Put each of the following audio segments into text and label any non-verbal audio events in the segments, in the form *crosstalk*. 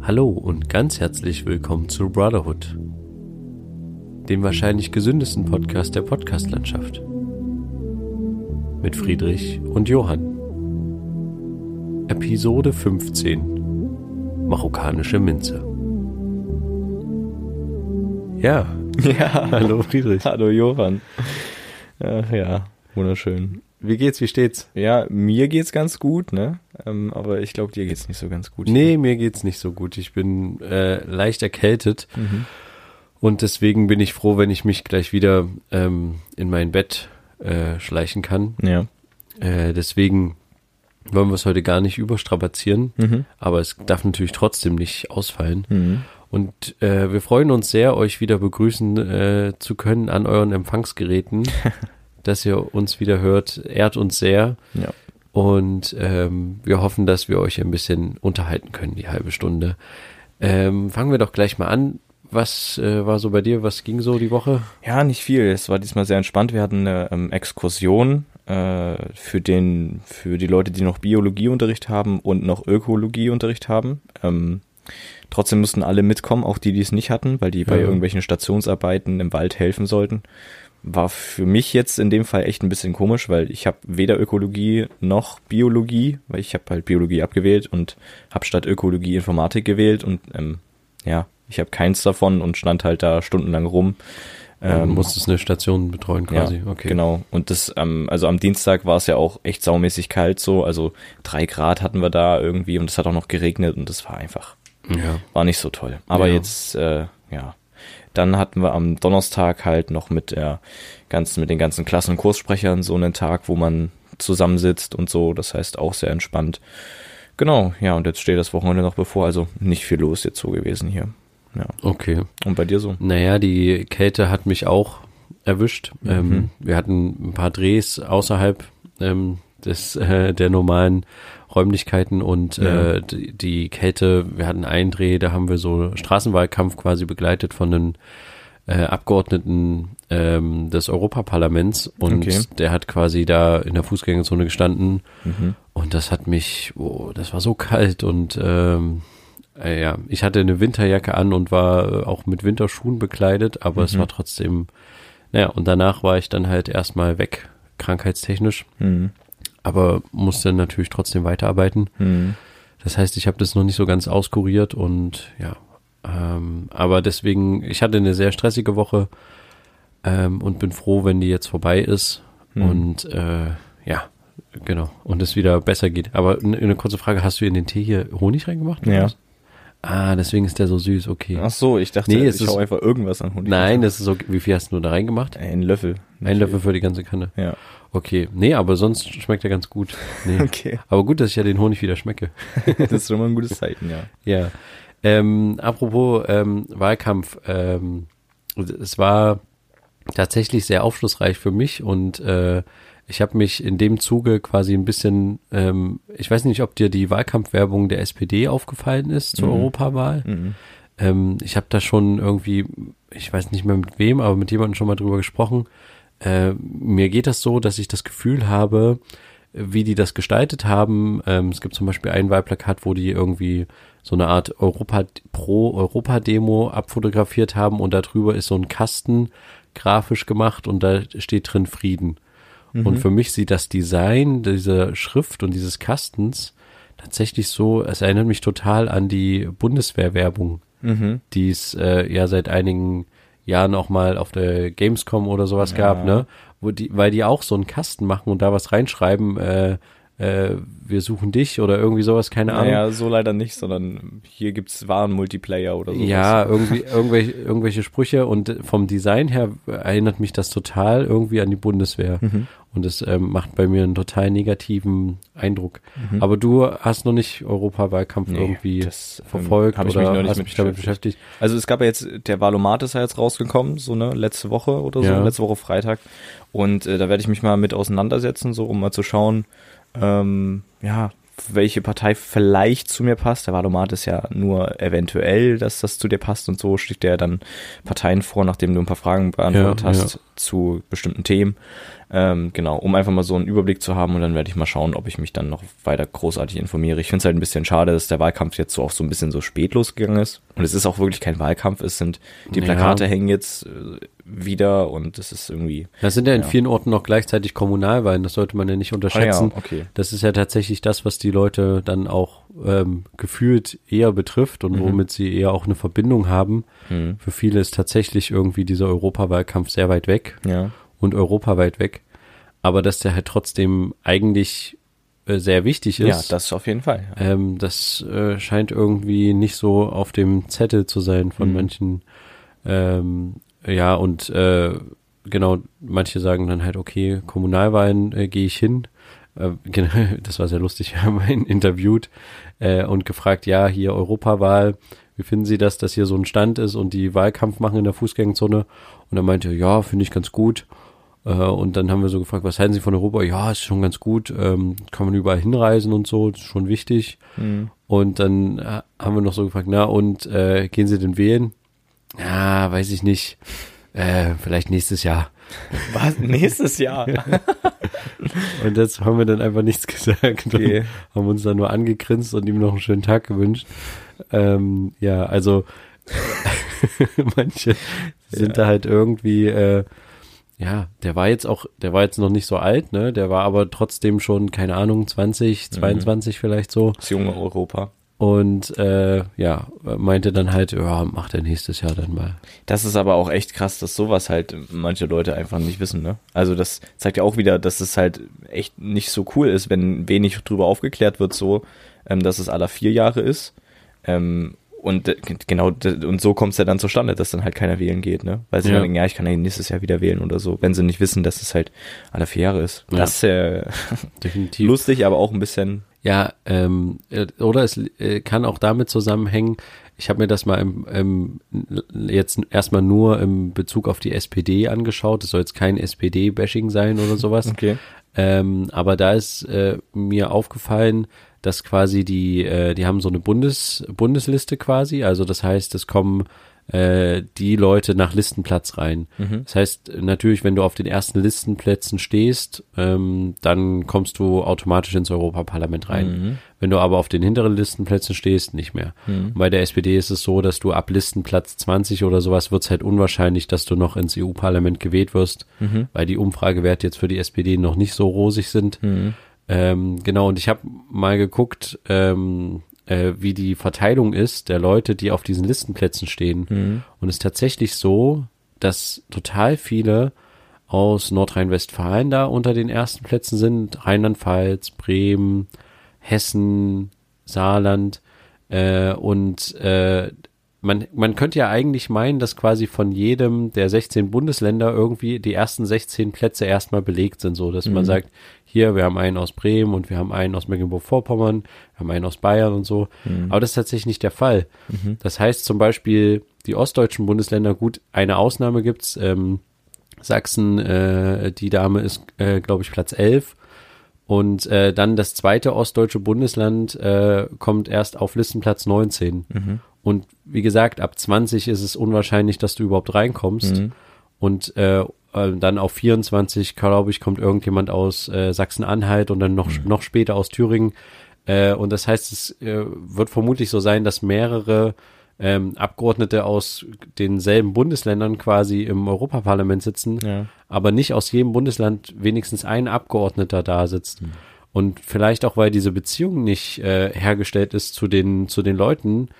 Hallo und ganz herzlich willkommen zu Brotherhood, dem wahrscheinlich gesündesten Podcast der Podcastlandschaft. Mit Friedrich und Johann. Episode 15 Marokkanische Minze. Ja, *laughs* Ja, hallo Friedrich. hallo Johann. Ach ja, wunderschön. Wie geht's, wie steht's? Ja, mir geht's ganz gut, ne? Ähm, aber ich glaube, dir geht's nicht so ganz gut. Nee, mir geht's nicht so gut. Ich bin äh, leicht erkältet Mhm. und deswegen bin ich froh, wenn ich mich gleich wieder ähm, in mein Bett äh, schleichen kann. Ja. Äh, deswegen wollen wir es heute gar nicht überstrapazieren, Mhm. aber es darf natürlich trotzdem nicht ausfallen. Mhm. Und äh, wir freuen uns sehr, euch wieder begrüßen äh, zu können an euren Empfangsgeräten, *laughs* dass ihr uns wieder hört. Ehrt uns sehr. Ja. Und ähm, wir hoffen, dass wir euch ein bisschen unterhalten können, die halbe Stunde. Ähm, fangen wir doch gleich mal an. Was äh, war so bei dir? Was ging so die Woche? Ja, nicht viel. Es war diesmal sehr entspannt. Wir hatten eine ähm, Exkursion äh, für den, für die Leute, die noch Biologieunterricht haben und noch Ökologieunterricht haben. Ähm, trotzdem mussten alle mitkommen, auch die, die es nicht hatten, weil die bei Ja. irgendwelchen Stationsarbeiten im Wald helfen sollten. War für mich jetzt in dem Fall echt ein bisschen komisch, weil ich habe weder Ökologie noch Biologie, weil ich habe halt Biologie abgewählt und habe statt Ökologie Informatik gewählt und ähm, ja, ich habe keins davon und stand halt da stundenlang rum. Ähm, musstest eine Station betreuen quasi. ja, okay. Genau. Und das, ähm, also am Dienstag war es ja auch echt saumäßig kalt so. Also drei Grad hatten wir da irgendwie und es hat auch noch geregnet und das war einfach, Ja. war nicht so toll. Aber Ja. jetzt, äh, ja. Dann hatten wir am Donnerstag halt noch mit der ganzen, mit den ganzen Klassen- und Kurssprechern so einen Tag, wo man zusammensitzt und so. Das heißt auch sehr entspannt. Genau, ja, und jetzt steht das Wochenende noch bevor, also nicht viel los jetzt so gewesen hier. Ja. Okay. Und bei dir so? Naja, die Kälte hat mich auch erwischt. Mhm. Ähm, wir hatten ein paar Drehs außerhalb ähm, des, äh, der normalen Räumlichkeiten und Ja. äh, die, die Kälte, wir hatten einen Dreh, da haben wir so Straßenwahlkampf quasi begleitet von den äh, Abgeordneten ähm, des Europaparlaments und Okay. der hat quasi da in der Fußgängerzone gestanden Mhm. und das hat mich, oh, das war so kalt und ähm, äh, ja, ich hatte eine Winterjacke an und war äh, auch mit Winterschuhen bekleidet, aber es Mhm. war trotzdem, naja, und danach war ich dann halt erstmal weg, krankheitstechnisch, Mhm. Aber musste natürlich trotzdem weiterarbeiten. Mhm. Das heißt, ich habe das noch nicht so ganz auskuriert und ja, ähm, aber deswegen, ich hatte eine sehr stressige Woche ähm, und bin froh, wenn die jetzt vorbei ist Mhm. und äh, ja, genau, und es wieder besser geht. Aber eine, eine kurze Frage, hast du in den Tee hier Honig reingemacht? Ja. was? Ah, deswegen ist der so süß, okay. Ach so, ich dachte, Nee, ich ist- hau einfach irgendwas an Honig. Nein, das ist okay. Wie viel hast du da reingemacht? Ein Löffel. Ein Löffel für die ganze Kanne. Ja. Okay. Nee, aber sonst schmeckt er ganz gut. Nee. *laughs* Okay. Aber gut, dass ich ja den Honig wieder schmecke. *laughs* Das ist schon mal ein gutes *laughs* Zeichen, ja. Ja. Ähm, apropos ähm, Wahlkampf, ähm, es war tatsächlich sehr aufschlussreich für mich und äh, ich habe mich in dem Zuge quasi ein bisschen, ähm, ich weiß nicht, ob dir die Wahlkampfwerbung der SPD aufgefallen ist zur Mhm. Europawahl. Mhm. Ähm, ich habe da schon irgendwie, ich weiß nicht mehr mit wem, aber mit jemandem schon mal drüber gesprochen. Äh, mir geht das so, dass ich das Gefühl habe, wie die das gestaltet haben. Ähm, es gibt zum Beispiel ein Wahlplakat, wo die irgendwie so eine Art Europa pro Europa Demo abfotografiert haben und darüber ist so ein Kasten grafisch gemacht und da steht drin Frieden. Und für mich sieht das Design dieser Schrift und dieses Kastens tatsächlich so, es erinnert mich total an die Bundeswehrwerbung, Mhm. die es äh, ja seit einigen Jahren auch mal auf der Gamescom oder sowas Ja. gab, ne? Wo die, weil die auch so einen Kasten machen und da was reinschreiben, äh, äh, wir suchen dich oder irgendwie sowas, keine Ahnung. Naja, so leider nicht, sondern hier gibt's Waren-Multiplayer oder sowas. Ja, irgendwie, irgendwelche, irgendwelche Sprüche und vom Design her erinnert mich das total irgendwie an die Bundeswehr. Mhm. Und das ähm, macht bei mir einen total negativen Eindruck. Aber du hast noch nicht Europawahlkampf Mhm. Nee, irgendwie das, ähm, verfolgt hab ich oder mich noch nicht hast mich damit beschäftigt. beschäftigt? Also es gab ja jetzt, der Valomat ist ja jetzt rausgekommen, so ne, letzte Woche oder so, Ja. letzte Woche Freitag. Und äh, da werde ich mich mal mit auseinandersetzen, so um mal zu schauen, ähm, ja, welche Partei vielleicht zu mir passt. Der Valomat ist ja nur eventuell, dass das zu dir passt und so schlägt der dann Parteien vor, nachdem du ein paar Fragen beantwortet Ja, hast. zu bestimmten Themen. Ähm, genau, um einfach mal so einen Überblick zu haben und dann werde ich mal schauen, ob ich mich dann noch weiter großartig informiere. Ich finde es halt ein bisschen schade, dass der Wahlkampf jetzt so auch so ein bisschen so spät losgegangen ist. Und es ist auch wirklich kein Wahlkampf, es sind, die Plakate ja. hängen jetzt äh, wieder und das ist irgendwie. Das sind ja in ja. vielen Orten noch gleichzeitig Kommunalwahlen, das sollte man ja nicht unterschätzen. Ah, ja, okay. Das ist ja tatsächlich das, was die Leute dann auch ähm, gefühlt eher betrifft und mhm. womit sie eher auch eine Verbindung haben. Mhm. Für viele ist tatsächlich irgendwie dieser Europawahlkampf sehr weit weg. Ja und europaweit weg. Aber dass der halt trotzdem eigentlich äh, sehr wichtig ist. Ja, das auf jeden Fall. Ja. Ähm, das äh, scheint irgendwie nicht so auf dem Zettel zu sein von mhm. manchen. Ähm, ja, und äh, genau, manche sagen dann halt, okay, Kommunalwahlen äh, gehe ich hin. Äh, *laughs* genau, das war sehr lustig. *laughs* Wir haben ihn interviewt äh, und gefragt, ja, hier Europawahl, wie finden Sie das, dass hier so ein Stand ist und die Wahlkampf machen in der Fußgängerzone? Und er meinte, ja, finde ich ganz gut. Äh, und dann haben wir so gefragt, was halten Sie von Europa? Ja, ist schon ganz gut. Ähm, kann man überall hinreisen und so, ist schon wichtig. Mhm. Und dann äh, haben wir noch so gefragt, na und äh, gehen Sie denn wählen? Ja, weiß ich nicht. Äh, vielleicht nächstes Jahr. *laughs* Was? Nächstes Jahr? *laughs* und jetzt haben wir dann einfach nichts *laughs* gesagt okay. haben uns dann nur angegrinst und ihm noch einen schönen Tag gewünscht. Ähm, ja, also manche sind ja. da halt irgendwie äh, ja, der war jetzt auch, der war jetzt noch nicht so alt, ne? Der war aber trotzdem schon, keine Ahnung, 20, 22 mhm. vielleicht so. Das junge Europa. Und äh, ja, meinte dann halt, ja, macht er nächstes Jahr dann mal. Das ist aber auch echt krass, dass sowas halt manche Leute einfach nicht wissen, ne? Also das zeigt ja auch wieder, dass es halt echt nicht so cool ist, wenn wenig drüber aufgeklärt wird, so, ähm, dass es aller vier Jahre ist. Ähm, und äh, genau, und so kommt es ja dann zustande, dass dann halt keiner wählen geht, ne? Weil sie ja. dann denken, ja, ich kann ja nächstes Jahr wieder wählen oder so, wenn sie nicht wissen, dass es halt alle vier Jahre ist. Ja. Das ist ja *laughs* definitiv lustig, aber auch ein bisschen. Ja, ähm, äh, oder es äh, kann auch damit zusammenhängen, ich habe mir das mal im, im, jetzt erstmal nur im Bezug auf die SPD angeschaut. Es soll jetzt kein SPD-Bashing sein oder sowas. *laughs* Okay. Ähm, aber da ist äh, mir aufgefallen, dass quasi die, äh, die haben so eine Bundes, Bundesliste quasi, also das heißt, es kommen äh, die Leute nach Listenplatz rein. Mhm. Das heißt, natürlich, wenn du auf den ersten Listenplätzen stehst, ähm, dann kommst du automatisch ins Europaparlament rein. Mhm. Wenn du aber auf den hinteren Listenplätzen stehst, nicht mehr. Mhm. Bei der SPD ist es so, dass du ab Listenplatz 20 oder sowas wird es halt unwahrscheinlich, dass du noch ins EU-Parlament gewählt wirst, mhm. weil die Umfragewerte jetzt für die SPD noch nicht so rosig sind. Ähm, genau, und ich habe mal geguckt, ähm, äh, wie die Verteilung ist der Leute, die auf diesen Listenplätzen stehen. Mhm. Und es ist tatsächlich so, dass total viele aus Nordrhein-Westfalen da unter den ersten Plätzen sind. Rheinland-Pfalz, Bremen, Hessen, Saarland. Äh, und äh, man, man könnte ja eigentlich meinen, dass quasi von jedem der 16 Bundesländer irgendwie die ersten 16 Plätze erstmal belegt sind, so dass mhm. man sagt, hier, wir haben einen aus Bremen und wir haben einen aus Mecklenburg-Vorpommern, wir haben einen aus Bayern und so. Mhm. Aber das ist tatsächlich nicht der Fall. Mhm. Das heißt zum Beispiel, die ostdeutschen Bundesländer, gut, eine Ausnahme gibt's, ähm, Sachsen, äh, die Dame ist, äh, glaube ich, Platz 11. Und äh, dann das zweite ostdeutsche Bundesland äh, kommt erst auf Listenplatz 19. Mhm. Und wie gesagt, ab 20 ist es unwahrscheinlich, dass du überhaupt reinkommst. Mhm. Und äh, äh, dann auf 24, glaube ich, kommt irgendjemand aus äh, Sachsen-Anhalt und dann noch, mhm. noch später aus Thüringen. Äh, und das heißt, es äh, wird vermutlich so sein, dass mehrere ähm, Abgeordnete aus denselben Bundesländern quasi im Europaparlament sitzen, ja. aber nicht aus jedem Bundesland wenigstens ein Abgeordneter da sitzt. Mhm. Und vielleicht auch, weil diese Beziehung nicht äh, hergestellt ist zu den, zu den Leuten,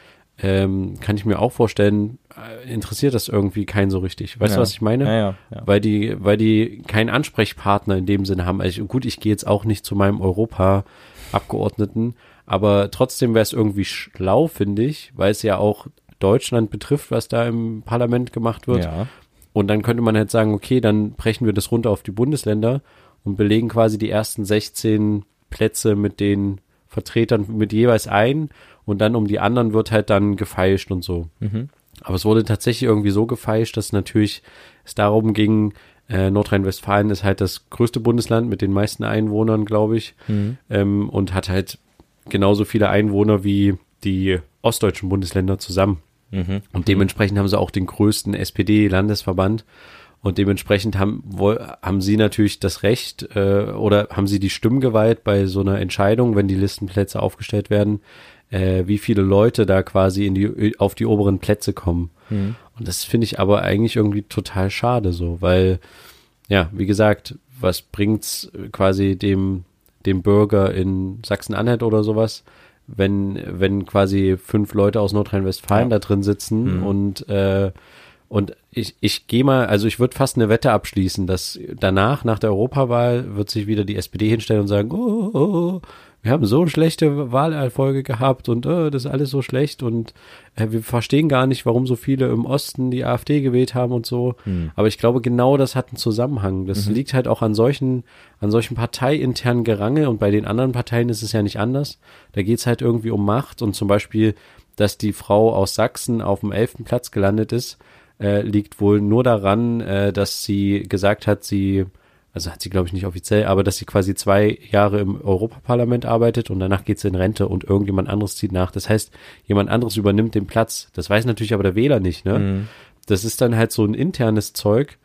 ähm, kann ich mir auch vorstellen, äh, interessiert das irgendwie keinen so richtig. Weißt ja. du, was ich meine? Ja, ja. Weil die, weil die keinen Ansprechpartner in dem Sinne haben. Also gut, ich gehe jetzt auch nicht zu meinem Europa-Abgeordneten, aber trotzdem wäre es irgendwie schlau, finde ich, weil es ja auch Deutschland betrifft, was da im Parlament gemacht wird. Ja. Und dann könnte man halt sagen, okay, dann brechen wir das runter auf die Bundesländer und belegen quasi die ersten 16 Plätze mit den Vertretern mit jeweils ein und dann um die anderen wird halt dann gefeilscht und so. Mhm. Aber es wurde tatsächlich irgendwie so gefeilscht, dass natürlich es darum ging, äh, Nordrhein-Westfalen ist halt das größte Bundesland mit den meisten Einwohnern, glaube ich, mhm. ähm, und hat halt genauso viele Einwohner wie die ostdeutschen Bundesländer zusammen. Mhm. Und dementsprechend haben sie auch den größten SPD-Landesverband. Und dementsprechend haben, haben sie natürlich das Recht äh, oder haben sie die Stimmgewalt bei so einer Entscheidung, wenn die Listenplätze aufgestellt werden, äh, wie viele Leute da quasi in die, auf die oberen Plätze kommen. Mhm. Und das finde ich aber eigentlich irgendwie total schade so, weil, ja, wie gesagt, was bringt's quasi dem, dem Bürger in Sachsen-Anhalt oder sowas, wenn, wenn quasi fünf Leute aus Nordrhein-Westfalen Ja. da drin sitzen Mhm. und äh, und ich, ich gehe mal, also ich würde fast eine Wette abschließen, dass danach, nach der Europawahl, wird sich wieder die SPD hinstellen und sagen, oh, oh, oh wir haben so schlechte Wahlerfolge gehabt und oh, das ist alles so schlecht und äh, wir verstehen gar nicht, warum so viele im Osten die AfD gewählt haben und so. Mhm. Aber ich glaube, genau das hat einen Zusammenhang. Das liegt halt auch an solchen, an solchen parteiinternen Gerangel und bei den anderen Parteien ist es ja nicht anders. Da geht's halt irgendwie um Macht und zum Beispiel, dass die Frau aus Sachsen auf dem elften Platz gelandet ist, äh, liegt wohl nur daran, äh, dass sie gesagt hat, sie, also hat sie glaube ich nicht offiziell, aber dass sie quasi zwei Jahre im Europaparlament arbeitet und danach geht sie in Rente und irgendjemand anderes zieht nach. Das heißt, jemand anderes übernimmt den Platz. Das weiß natürlich aber der Wähler nicht, ne? Mhm. Das ist dann halt so ein internes Zeug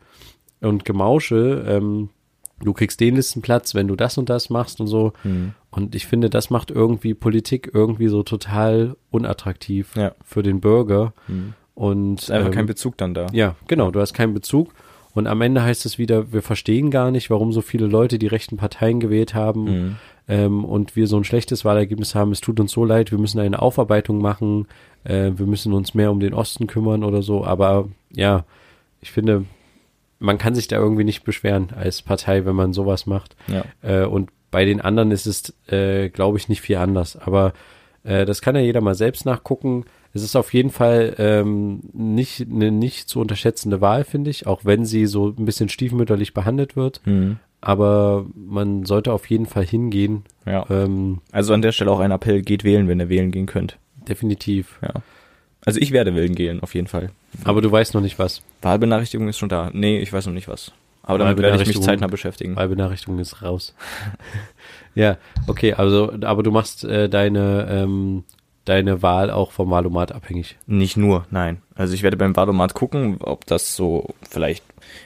und Gemausche. Ähm, du kriegst den Listenplatz, wenn du das und das machst und so. Mhm. Und ich finde, das macht irgendwie Politik irgendwie so total unattraktiv Ja. für den Bürger. Mhm. Und Ist einfach ähm, kein Bezug dann da. ja, genau, du hast keinen Bezug. Und am Ende heißt es wieder, wir verstehen gar nicht, warum so viele Leute die rechten Parteien gewählt haben Mhm. ähm, und wir so ein schlechtes Wahlergebnis haben. Es tut uns so leid, wir müssen eine Aufarbeitung machen, äh, wir müssen uns mehr um den Osten kümmern oder so. Aber ja, ich finde, man kann sich da irgendwie nicht beschweren als Partei, wenn man sowas macht. Ja. Äh, und bei den anderen ist es, äh, glaube ich, nicht viel anders. Aber äh, das kann ja jeder mal selbst nachgucken. Es ist auf jeden Fall ähm, nicht eine nicht zu unterschätzende Wahl, finde ich, auch wenn sie so ein bisschen stiefmütterlich behandelt wird. Mhm. Aber man sollte auf jeden Fall hingehen. Ja. Ähm, Also an der Stelle auch ein Appell, geht wählen, wenn ihr wählen gehen könnt. definitiv. Ja. Also ich werde wählen gehen, auf jeden Fall. Aber du weißt noch nicht was. Wahlbenachrichtigung ist schon da. Nee, ich weiß noch nicht was. Aber damit werde ich mich zeitnah beschäftigen. Wahlbenachrichtigung ist raus. *laughs* ja, okay, also, aber du machst äh, deine, ähm, deine Wahl auch vom Wahlomat abhängig. Nicht nur, nein. Also ich werde beim Wahlomat gucken, ob das so vielleicht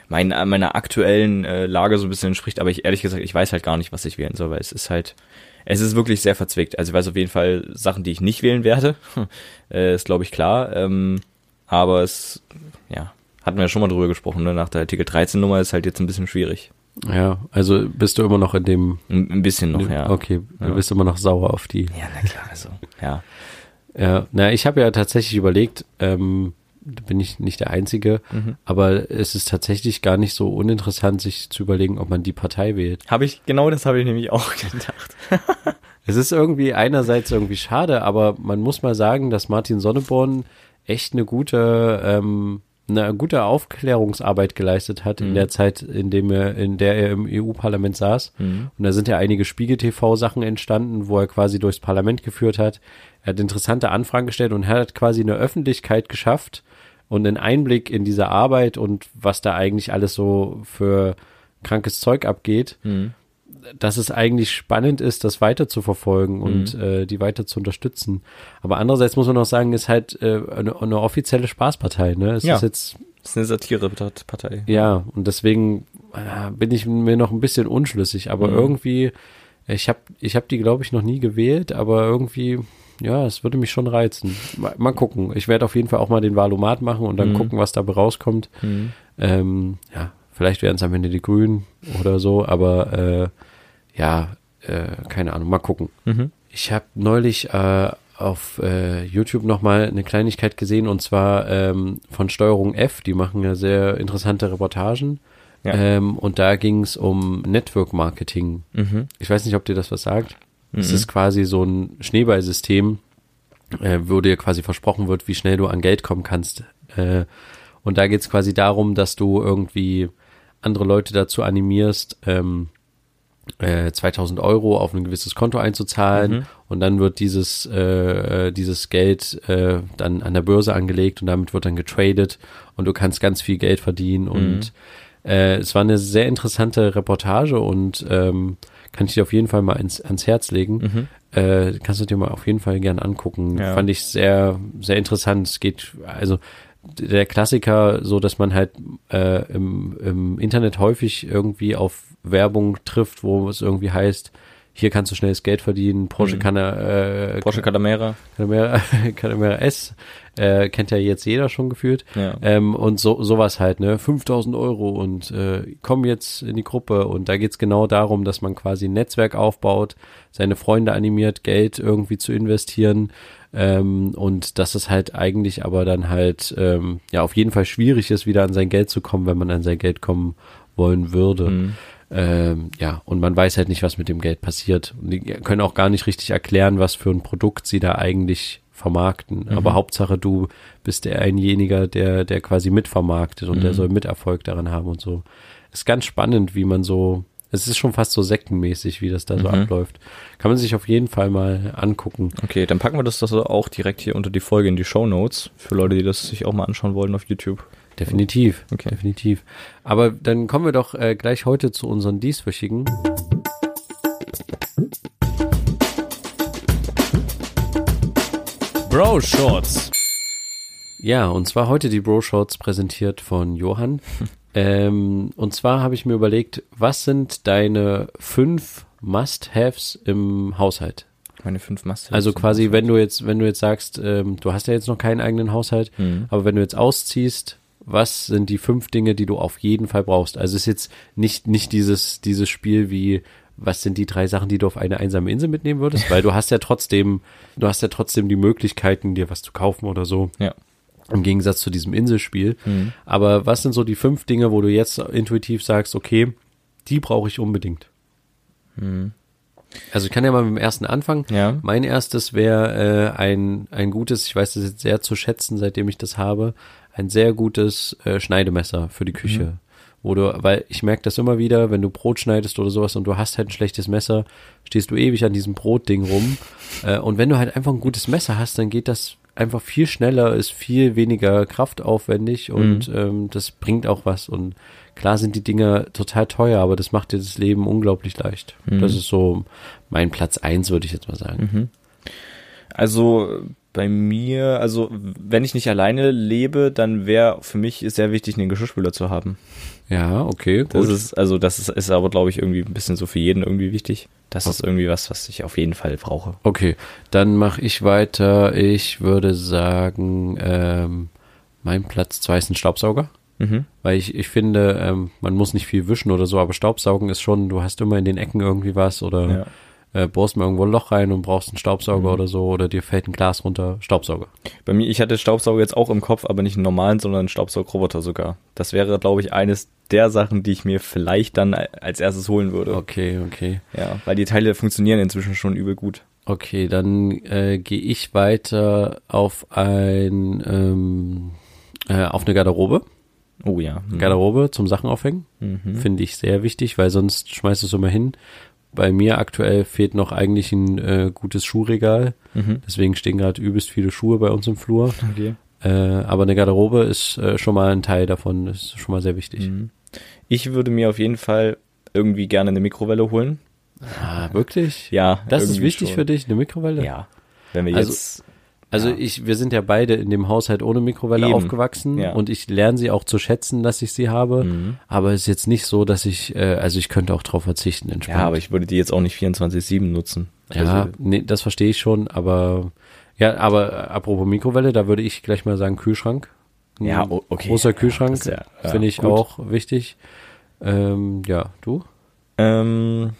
mein, meiner aktuellen äh, Lage so ein bisschen entspricht, aber ich ehrlich gesagt, ich weiß halt gar nicht, was ich wählen soll, weil es ist halt, es ist wirklich sehr verzwickt. Also ich weiß auf jeden Fall Sachen, die ich nicht wählen werde, *laughs* äh, ist glaube ich klar, ähm, aber es, ja, hatten wir ja schon mal drüber gesprochen, ne? nach der Artikel 13 Nummer ist halt jetzt ein bisschen schwierig. Ja, also bist du immer noch in dem. Ein, bisschen noch, ja. Okay, Ja. du bist immer noch sauer auf die. Ja, na klar, also, ja. Ja, na, ich habe ja tatsächlich überlegt, ähm, bin ich nicht der Einzige, Mhm. aber es ist tatsächlich gar nicht so uninteressant, sich zu überlegen, ob man die Partei wählt. Habe ich, genau das habe ich nämlich auch *laughs* gedacht. Es ist irgendwie einerseits irgendwie schade, aber man muss mal sagen, dass Martin Sonneborn echt eine gute, ähm, eine gute Aufklärungsarbeit geleistet hat in Mhm. der Zeit, in dem er, in der er im EU-Parlament saß. Mhm. Und da sind ja einige Spiegel-TV-Sachen entstanden, wo er quasi durchs Parlament geführt hat. Er hat interessante Anfragen gestellt und er hat quasi eine Öffentlichkeit geschafft und einen Einblick in diese Arbeit und was da eigentlich alles so für krankes Zeug abgeht, Mhm. Dass es eigentlich spannend ist, das weiter zu verfolgen und äh, die weiter zu unterstützen. Aber andererseits muss man auch sagen, ist halt äh, eine, eine offizielle Spaßpartei. Ne? Es Ja. ist jetzt Das ist eine Satire-Partei. ja, und deswegen äh, bin ich mir noch ein bisschen unschlüssig, aber Mhm. irgendwie, ich habe ich hab die, glaube ich, noch nie gewählt, aber irgendwie, ja, es würde mich schon reizen. Mal, mal gucken. Ich werde auf jeden Fall auch mal den Wahlomat machen und dann Mhm. gucken, was dabei rauskommt. Mhm. Ähm, ja, vielleicht werden es am Ende die Grünen oder so, aber äh, ja, äh, keine Ahnung, mal gucken. Mhm. Ich habe neulich äh, auf äh, YouTube nochmal eine Kleinigkeit gesehen und zwar ähm, von Steuerung F, die machen ja sehr interessante Reportagen. Ja. Ähm, und da ging es um Network Marketing. Mhm. Ich weiß nicht, ob dir das was sagt. Es Mhm. ist quasi so ein Schneeballsystem, äh, wo dir quasi versprochen wird, wie schnell du an Geld kommen kannst. Äh, und da geht es quasi darum, dass du irgendwie andere Leute dazu animierst, ähm, äh, 2000 Euro auf ein gewisses Konto einzuzahlen Mhm. und dann wird dieses äh, äh, dieses Geld äh, dann an der Börse angelegt und damit wird dann getradet und du kannst ganz viel Geld verdienen und äh, es war eine sehr interessante Reportage und ähm, kann ich dir auf jeden Fall mal ins, ans Herz legen. Mhm. Äh, kannst du dir mal auf jeden Fall gerne angucken. Ja. Fand ich sehr, sehr interessant. Es geht, also der Klassiker, so dass man halt äh, im, im Internet häufig irgendwie auf Werbung trifft, wo es irgendwie heißt, hier kannst du schnelles Geld verdienen, Porsche Mhm. kann er, äh, Porsche Calamera. Panamera, Panamera *laughs* S, äh, kennt ja jetzt jeder schon gefühlt. Ja. Ähm, und so sowas halt, ne? 5000 Euro und äh, komm jetzt in die Gruppe. Und da geht's genau darum, dass man quasi ein Netzwerk aufbaut, seine Freunde animiert, Geld irgendwie zu investieren. Ähm, und dass es halt eigentlich aber dann halt ähm, ja auf jeden Fall schwierig ist, wieder an sein Geld zu kommen, wenn man an sein Geld kommen wollen würde. Mhm. Ähm, ja, und man weiß halt nicht, was mit dem Geld passiert. Und die können auch gar nicht richtig erklären, was für ein Produkt sie da eigentlich vermarkten. Mhm. Aber Hauptsache, du bist der einjeniger, der, der quasi mitvermarktet und der Mhm. soll Miterfolg daran haben und so. Ist ganz spannend, wie man so, es ist schon fast so sektenmäßig, wie das da so Mhm. abläuft. Kann man sich auf jeden Fall mal angucken. Okay, dann packen wir das so auch direkt hier unter die Folge in die Show Notes für Leute, die das sich auch mal anschauen wollen auf YouTube. Definitiv, Okay. definitiv. Aber dann kommen wir doch äh, gleich heute zu unseren dieswöchigen. Bro Shorts. Ja, und zwar heute die Bro Shorts präsentiert von Johann. *laughs* ähm, und zwar habe ich mir überlegt, was sind deine fünf Must-Haves im Haushalt? Meine fünf Must. Also quasi, wenn du jetzt, wenn du jetzt sagst, ähm, du hast ja jetzt noch keinen eigenen Haushalt, Mhm. aber wenn du jetzt ausziehst, was sind die fünf Dinge, die du auf jeden Fall brauchst? Also es ist jetzt nicht, nicht dieses, dieses Spiel wie, was sind die drei Sachen, die du auf eine einsame Insel mitnehmen würdest? *laughs* Weil du hast ja trotzdem, du hast ja trotzdem die Möglichkeiten, dir was zu kaufen oder so. Ja. Im Gegensatz zu diesem Inselspiel. Mhm. Aber was sind so die fünf Dinge, wo du jetzt intuitiv sagst, okay, die brauche ich unbedingt? Mhm. Also ich kann ja mal mit dem ersten anfangen. Ja. Mein erstes wäre äh, ein, ein gutes, ich weiß das jetzt sehr zu schätzen, seitdem ich das habe, ein sehr gutes äh, Schneidemesser für die Küche. Mhm. Wo du, weil ich merke das immer wieder, wenn du Brot schneidest oder sowas und du hast halt ein schlechtes Messer, stehst du ewig an diesem Brotding rum. *laughs* äh, und wenn du halt einfach ein gutes Messer hast, dann geht das einfach viel schneller, ist viel weniger kraftaufwendig und ähm, das bringt auch was. Und klar sind die Dinger total teuer, aber das macht dir das Leben unglaublich leicht. Mhm. Das ist so mein Platz eins, würde ich jetzt mal sagen. Mhm. Also bei mir, also wenn ich nicht alleine lebe, dann wäre für mich sehr wichtig, einen Geschirrspüler zu haben. Ja, okay, gut. Das ist, also das ist, ist aber, glaube ich, irgendwie ein bisschen so für jeden irgendwie wichtig. Das ist irgendwie was, was ich auf jeden Fall brauche. okay, dann mache ich weiter. Ich würde sagen, ähm, mein Platz zwei ist ein Staubsauger. Mhm. Weil ich, ich finde, ähm, man muss nicht viel wischen oder so, aber Staubsaugen ist schon, du hast immer in den Ecken irgendwie was oder Ja. Äh, bohrst mal irgendwo ein Loch rein und brauchst einen Staubsauger Mhm. oder so oder dir fällt ein Glas runter, Staubsauger. Bei mir, ich hatte Staubsauger jetzt auch im Kopf, aber nicht einen normalen, sondern einen Staubsaugerroboter sogar. Das wäre, glaube ich, eines der Sachen, die ich mir vielleicht dann als erstes holen würde. Okay, okay. Ja, weil die Teile funktionieren inzwischen schon übel gut. Okay, dann äh, gehe ich weiter auf ein ähm, äh, auf eine Garderobe. Oh ja. Mhm. Garderobe zum Sachen aufhängen. Mhm. Finde ich sehr wichtig, weil sonst schmeißt du es immer hin. Bei mir aktuell fehlt noch eigentlich ein äh, gutes Schuhregal. Mhm. Deswegen stehen gerade übelst viele Schuhe bei uns im Flur. Okay. Äh, aber eine Garderobe ist äh, schon mal ein Teil davon. Das ist schon mal sehr wichtig. Mhm. Ich würde mir auf jeden Fall irgendwie gerne eine Mikrowelle holen. Ah, wirklich? Ja, Das ist wichtig schon. für dich, eine Mikrowelle? Ja. Wenn wir Also- jetzt. Also Ja. ich, wir sind ja beide in dem Haushalt ohne Mikrowelle Eben. aufgewachsen Ja. und ich lerne sie auch zu schätzen, dass ich sie habe. Mhm. Aber es ist jetzt nicht so, dass ich, äh, also ich könnte auch drauf verzichten, entspannt. Ja, aber ich würde die jetzt auch nicht 24-7 nutzen. Ja, Also, nee, das verstehe ich schon, aber ja, aber äh, apropos Mikrowelle, da würde ich gleich mal sagen Kühlschrank. Ein Ja, okay. Großer Ja, Kühlschrank, ja- ja, finde ich gut. auch wichtig. Ähm, ja, du? Ähm,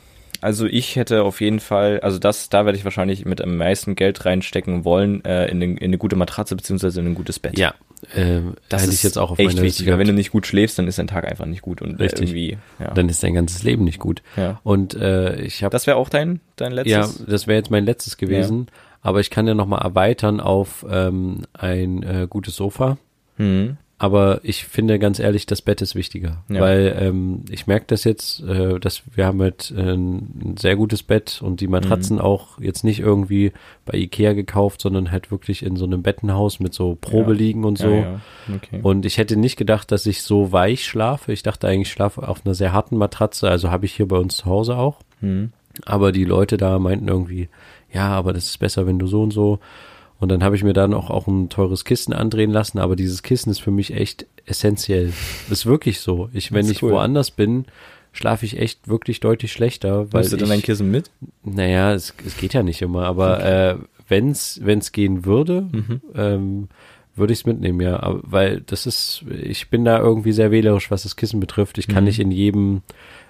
also ich hätte auf jeden Fall, also das, da werde ich wahrscheinlich mit am meisten Geld reinstecken wollen, äh, in, den, in eine gute Matratze beziehungsweise in ein gutes Bett. Ja, ähm, das hätte ist ich jetzt auch auf echt wichtig, weil wenn du nicht gut schläfst, dann ist dein Tag einfach nicht gut und Richtig. Äh, irgendwie, ja. Dann ist dein ganzes Leben nicht gut. ja. Und äh, ich habe Das wäre auch dein, dein letztes? Ja, das wäre jetzt mein letztes gewesen. Aber ich kann ja nochmal erweitern auf ähm, ein äh, gutes Sofa. Mhm. Aber ich finde ganz ehrlich, das Bett ist wichtiger. Ja. Weil ähm, ich merke das jetzt, äh, dass wir haben halt äh, ein sehr gutes Bett und die Matratzen auch jetzt nicht irgendwie bei Ikea gekauft, sondern halt wirklich in so einem Bettenhaus mit so Probeliegen und so. Ja, ja. Okay. Und ich hätte nicht gedacht, dass ich so weich schlafe. Ich dachte eigentlich, ich schlafe auf einer sehr harten Matratze. Also habe ich hier bei uns zu Hause auch. Mhm. Aber die Leute da meinten irgendwie, ja, aber das ist besser, wenn du so und so. Und dann habe ich mir dann auch, auch ein teures Kissen andrehen lassen, aber dieses Kissen ist für mich echt essentiell. ist wirklich so. Ich, wenn ich cool. woanders bin, schlafe ich echt wirklich deutlich schlechter. Weil Nimmst du dann dein Kissen mit? Naja, es, es geht ja nicht immer, aber äh, wenn's wenn's gehen würde, Mhm. ähm, würde ich es mitnehmen, ja. Aber, weil das ist, ich bin da irgendwie sehr wählerisch, was das Kissen betrifft. Ich kann Mhm. nicht in jedem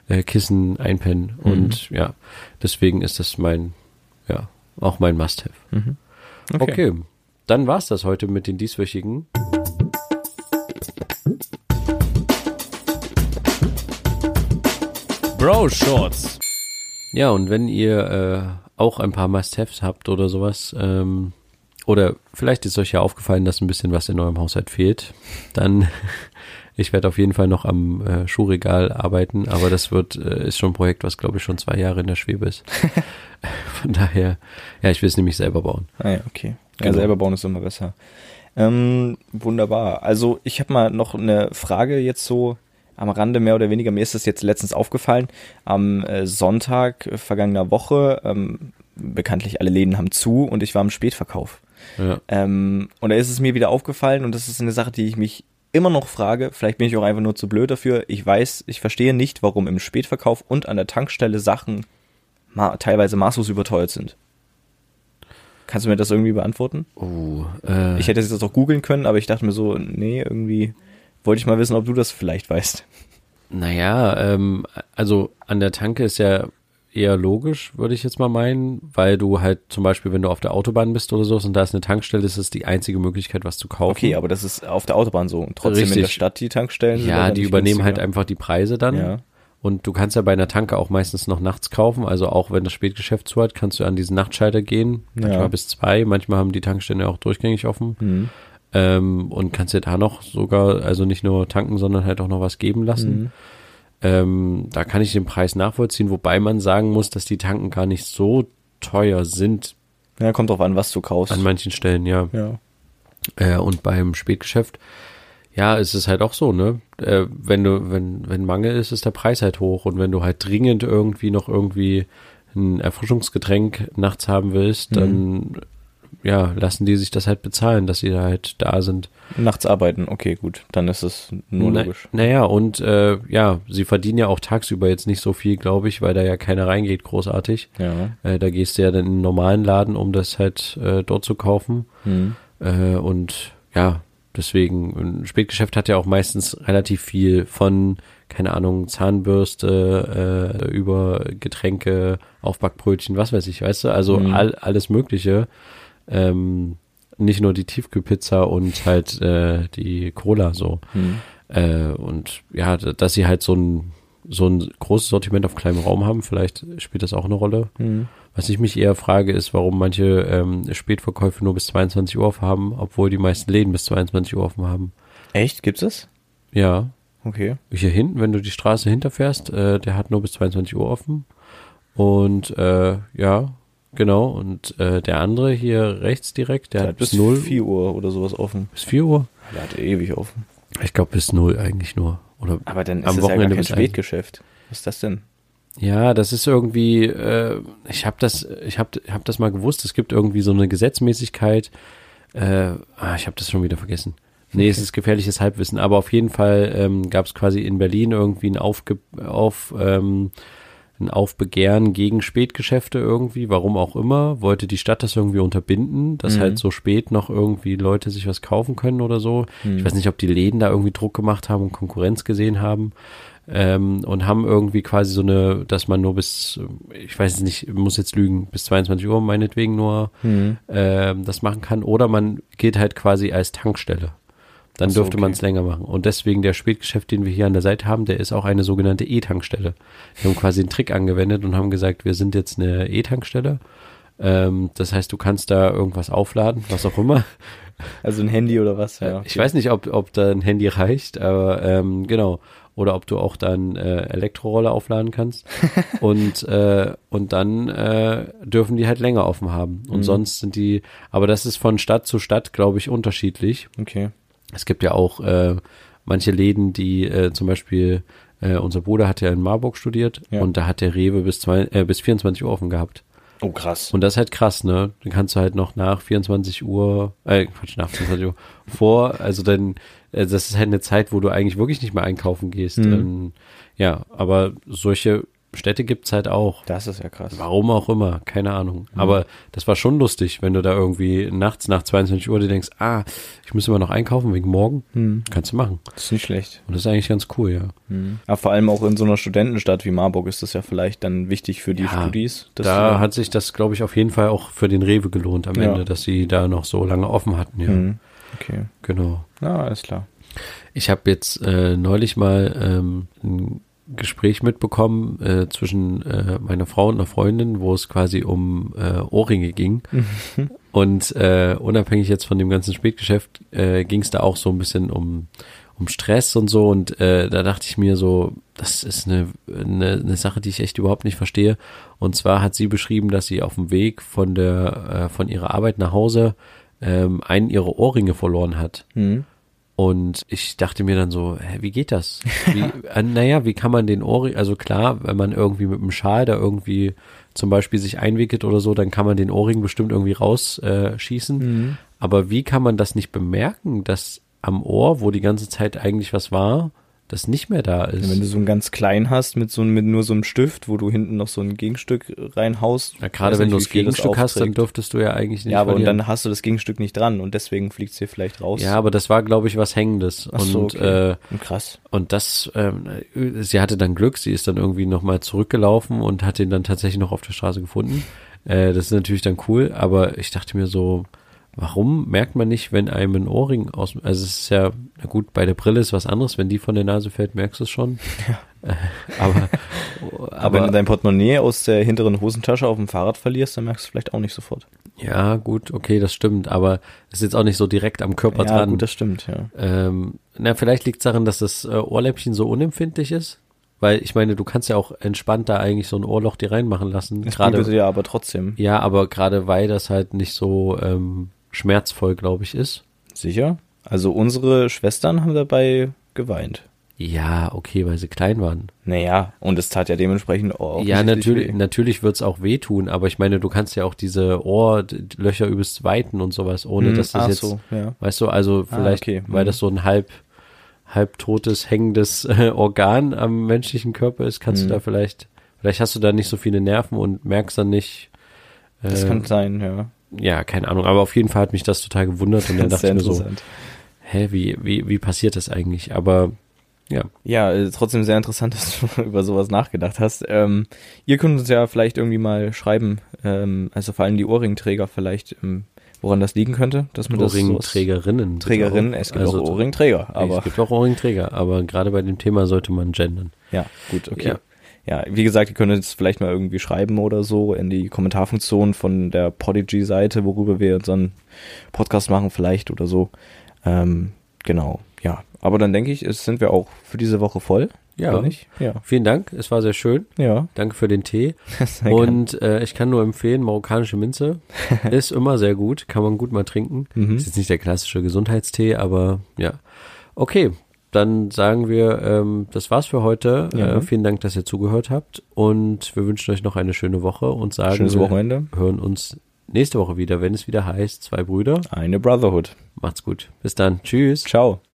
äh, Kissen einpennen. Mhm. Und ja, deswegen ist das mein, ja, auch mein Must-Have. Mhm. Okay. Dann war's das heute mit den dieswöchigen. Bro Shorts. Ja, und wenn ihr äh, auch ein paar Must-Haves habt oder sowas, ähm, oder vielleicht ist euch ja aufgefallen, dass ein bisschen was in eurem Haushalt fehlt, dann *laughs* ich werde auf jeden Fall noch am äh, Schuhregal arbeiten, aber das wird äh, ist schon ein Projekt, was glaube ich schon zwei Jahre in der Schwebe ist. *laughs* Von daher, ja, ich will es nämlich selber bauen. Ah ja, okay. Ja, Genau. selber bauen ist immer besser. Ähm, wunderbar. Also ich habe mal noch eine Frage jetzt so am Rande mehr oder weniger. Mir ist das jetzt letztens aufgefallen. Am äh, Sonntag äh, vergangener Woche, ähm, bekanntlich alle Läden haben zu und ich war im Spätverkauf. Ja. Ähm, und da ist es mir wieder aufgefallen und das ist eine Sache, die ich mich immer noch frage. Vielleicht bin ich auch einfach nur zu blöd dafür. Ich weiß, ich verstehe nicht, warum im Spätverkauf und an der Tankstelle Sachen ma teilweise maßlos überteuert sind. Kannst du mir das irgendwie beantworten? Oh, äh, Ich hätte es jetzt auch googeln können, aber ich dachte mir so, nee, irgendwie wollte ich mal wissen, ob du das vielleicht weißt. Naja, ähm, also an der Tanke ist ja eher logisch, würde ich jetzt mal meinen, weil du halt zum Beispiel, wenn du auf der Autobahn bist oder so und da ist eine Tankstelle, ist es die einzige Möglichkeit, was zu kaufen. Okay, aber das ist auf der Autobahn so. Und trotzdem in Richtig. der Stadt die Tankstellen ja, die übernehmen halt einfach die Preise dann. Ja. Und du kannst ja bei einer Tanke auch meistens noch nachts kaufen. Also auch wenn das Spätgeschäft zu hat, kannst du an diesen Nachtschalter gehen. Manchmal Ja. bis zwei. Manchmal haben die Tankstellen ja auch durchgängig offen. Mhm. Ähm, und kannst dir da noch sogar, also nicht nur tanken, sondern halt auch noch was geben lassen. Mhm. Ähm, da kann ich den Preis nachvollziehen, wobei man sagen muss, dass die Tanken gar nicht so teuer sind Ja, kommt drauf an, was du kaufst. an manchen Stellen, ja. ja. Äh, und beim Spätgeschäft, ja, ist es halt auch so, ne? Äh, wenn du, wenn, wenn Mangel ist, ist der Preis halt hoch. Und wenn du halt dringend irgendwie noch irgendwie ein Erfrischungsgetränk nachts haben willst, dann ja, lassen die sich das halt bezahlen, dass sie da halt da sind. Nachts arbeiten, okay, gut. Dann ist es nur Na, logisch. Naja, und äh, ja, sie verdienen ja auch tagsüber jetzt nicht so viel, glaube ich, weil da ja keiner reingeht, großartig. Ja. Äh, da gehst du ja dann in einen normalen Laden, um das halt äh, dort zu kaufen. Mhm. Äh, und ja, deswegen, ein Spätgeschäft hat ja auch meistens relativ viel von, keine Ahnung, Zahnbürste, äh, über Getränke, Aufbackbrötchen, was weiß ich, weißt du? Also Mhm. all, alles Mögliche. Ähm, nicht nur die Tiefkühlpizza und halt äh, die Cola so. Mhm. Äh, und ja, dass sie halt so ein so ein großes Sortiment auf kleinem Raum haben, vielleicht spielt das auch eine Rolle. Mhm. Was ich mich eher frage, ist, warum manche ähm, Spätverkäufe nur bis 22 Uhr offen haben, obwohl die meisten Läden bis 22 Uhr offen haben. Echt? Gibt's das? Ja, Okay. hier hinten, wenn du die Straße hinterfährst, äh, der hat nur bis 22 Uhr offen. Und äh, ja, genau. Und äh, der andere hier rechts direkt, der Der hat bis 0 bis 4 Uhr oder sowas offen. bis 4 Uhr. Der hat ewig offen. Ich glaube bis 0 eigentlich nur. Oder Aber dann ist Am es Wochenende ja gar kein. Spätgeschäft. Was ist das denn? Ja, das ist irgendwie, äh, ich habe das, ich habe hab das mal gewusst, es gibt irgendwie so eine Gesetzmäßigkeit. Äh, ah, ich habe das schon wieder vergessen. Nee, es ist gefährliches Halbwissen, aber auf jeden Fall ähm, gab es quasi in Berlin irgendwie ein, Aufge auf, ähm, ein Aufbegehren gegen Spätgeschäfte irgendwie, warum auch immer, wollte die Stadt das irgendwie unterbinden, dass Mhm. halt so spät noch irgendwie Leute sich was kaufen können oder so. Mhm. Ich weiß nicht, ob die Läden da irgendwie Druck gemacht haben und Konkurrenz gesehen haben ähm, und haben irgendwie quasi so eine, dass man nur bis, ich weiß es nicht, muss jetzt lügen, bis 22 Uhr meinetwegen nur Mhm. ähm, das machen kann oder man geht halt quasi als Tankstelle. Dann so, dürfte okay. man es länger machen. Und deswegen der Spätgeschäft, den wir hier an der Seite haben, der ist auch eine sogenannte E-Tankstelle. Wir haben quasi einen Trick angewendet und haben gesagt, wir sind jetzt eine E-Tankstelle. Ähm, das heißt, du kannst da irgendwas aufladen, was auch immer. Also ein Handy oder was? Ja. Ich weiß nicht, ob, ob da ein Handy reicht, aber ähm, genau. Oder ob du auch dann äh, Elektroroller aufladen kannst. *laughs* und, äh, und dann äh, dürfen die halt länger offen haben. Und Mhm. sonst sind die, aber das ist von Stadt zu Stadt, glaube ich, unterschiedlich. Okay. Es gibt ja auch äh, manche Läden, die äh, zum Beispiel, äh, unser Bruder hat ja in Marburg studiert Ja. und da hat der Rewe bis, zwei, äh, bis 24 Uhr offen gehabt. Oh, krass. Und das ist halt krass, ne? Dann kannst du halt noch nach 24 Uhr, äh, Quatsch, nach 24 Uhr *laughs* vor, also dann, äh, das ist halt eine Zeit, wo du eigentlich wirklich nicht mehr einkaufen gehst. Mhm. Ähm, ja, aber solche Städte gibt's halt auch. Das ist ja krass. Warum auch immer, keine Ahnung. Aber das war schon lustig, wenn du da irgendwie nachts nach 22 Uhr dir denkst, ah, ich muss immer noch einkaufen wegen morgen. Hm. Kannst du machen. Das ist nicht schlecht. Und das ist eigentlich ganz cool, ja. Aber vor allem auch in so einer Studentenstadt wie Marburg ist das ja vielleicht dann wichtig für die Ja, Studis. Da hat sich das, glaube ich, auf jeden Fall auch für den Rewe gelohnt am Ja. Ende, dass sie da noch so lange offen hatten, ja. Hm. Okay. Genau. Na, alles klar. Ich habe jetzt äh, neulich mal ähm, ein Gespräch mitbekommen äh, zwischen äh, meiner Frau und einer Freundin, wo es quasi um äh, Ohrringe ging. Und äh, unabhängig jetzt von dem ganzen Spätgeschäft äh, ging es da auch so ein bisschen um um Stress und so und äh, da dachte ich mir so, das ist eine, eine, eine Sache, die ich echt überhaupt nicht verstehe. Und zwar hat sie beschrieben, dass sie auf dem Weg von der äh, von ihrer Arbeit nach Hause ähm, einen ihrer Ohrringe verloren hat. Hm. Und ich dachte mir dann so, hä, wie geht das? Wie, *laughs* äh, naja, wie kann man den Ohrring, also klar, wenn man irgendwie mit einem Schal da irgendwie zum Beispiel sich einwickelt oder so, dann kann man den Ohrring bestimmt irgendwie rausschießen. Äh. Mhm. Aber wie kann man das nicht bemerken, dass am Ohr, wo die ganze Zeit eigentlich was war, das nicht mehr da ist? Wenn du so einen ganz kleinen hast mit so mit nur so einem Stift, wo du hinten noch so ein Gegenstück reinhaust. ja, gerade wenn du das Gegenstück hast, dann dürftest du ja eigentlich nicht Ja, aber und verlieren. dann hast du das Gegenstück nicht dran und deswegen fliegt es dir vielleicht raus. ja, aber das war, glaube ich, was Hängendes. Ach so, und okay. äh, Und krass. Und das, ähm, sie hatte dann Glück, sie ist dann irgendwie nochmal zurückgelaufen und hat ihn dann tatsächlich noch auf der Straße gefunden. Äh, das ist natürlich dann cool, aber ich dachte mir so, warum merkt man nicht, wenn einem ein Ohrring aus, also es ist ja, na gut, bei der Brille ist was anderes, wenn die von der Nase fällt, merkst du es schon. *laughs* Äh, aber, Aber wenn du aber, dein Portemonnaie aus der hinteren Hosentasche auf dem Fahrrad verlierst, dann merkst du es vielleicht auch nicht sofort. ja, gut, okay, das stimmt, aber es ist jetzt auch nicht so direkt am Körper ja, dran. gut, das stimmt, ja. Ähm, na, vielleicht liegt es daran, dass das äh, Ohrläppchen so unempfindlich ist. Weil ich meine, du kannst ja auch entspannt da eigentlich so ein Ohrloch dir reinmachen lassen. Es Gerade, ja aber trotzdem. ja, aber gerade weil das halt nicht so ähm, schmerzvoll, glaube ich, ist. Sicher? Also unsere Schwestern haben dabei geweint. Ja, okay, weil sie klein waren. Naja, und es tat ja dementsprechend auch ja, natürlich, weh. natürlich wird's auch wehtun, aber ich meine, du kannst ja auch diese Ohrlöcher übelst weiten und sowas, ohne Hm, dass das ach jetzt, so, ja. weißt du, also vielleicht, okay, weil hm. das so ein halb, halb totes, hängendes äh, Organ am menschlichen Körper ist, kannst Hm. du da vielleicht, vielleicht hast du da nicht so viele Nerven und merkst dann nicht, äh, Das kann sein, ja. Ja, keine Ahnung, aber auf jeden Fall hat mich das total gewundert und dann *laughs* dachte ich mir so, hä, wie, wie, wie passiert das eigentlich? Aber ja, Ja, äh, trotzdem sehr interessant, *laughs* dass du über sowas nachgedacht hast. Ähm, ihr könnt uns ja vielleicht irgendwie mal schreiben, ähm, also vor allem die Ohrringträger vielleicht, ähm, woran das liegen könnte, dass man das Ohrringträgerinnen. Trägerinnen, es gibt Also auch Ohrringträger, Aber aber es gibt auch Ohrringträger, aber gerade bei dem Thema sollte man gendern. ja, gut, okay. Ja. Ja. wie gesagt, ihr könnt uns vielleicht mal irgendwie schreiben oder so in die Kommentarfunktion von der Podigy-Seite, worüber wir unseren Podcast machen vielleicht oder so. Ähm, genau, ja. Aber dann denke ich, es sind wir auch für diese Woche voll. Ja. Ja. Vielen Dank, es war sehr schön. Ja. Danke für den Tee. *laughs* Und äh, ich kann nur empfehlen, marokkanische Minze *laughs* ist immer sehr gut, kann man gut mal trinken. Mhm. Ist jetzt nicht der klassische Gesundheitstee, aber ja. Okay, dann sagen wir, ähm, das war's für heute. Ja. Äh, vielen Dank, dass ihr zugehört habt und wir wünschen euch noch eine schöne Woche und sagen, Schönes wir Wochenende. hören uns nächste Woche wieder, wenn es wieder heißt, zwei Brüder. Eine Brotherhood. Macht's gut. Bis dann. Tschüss. Ciao.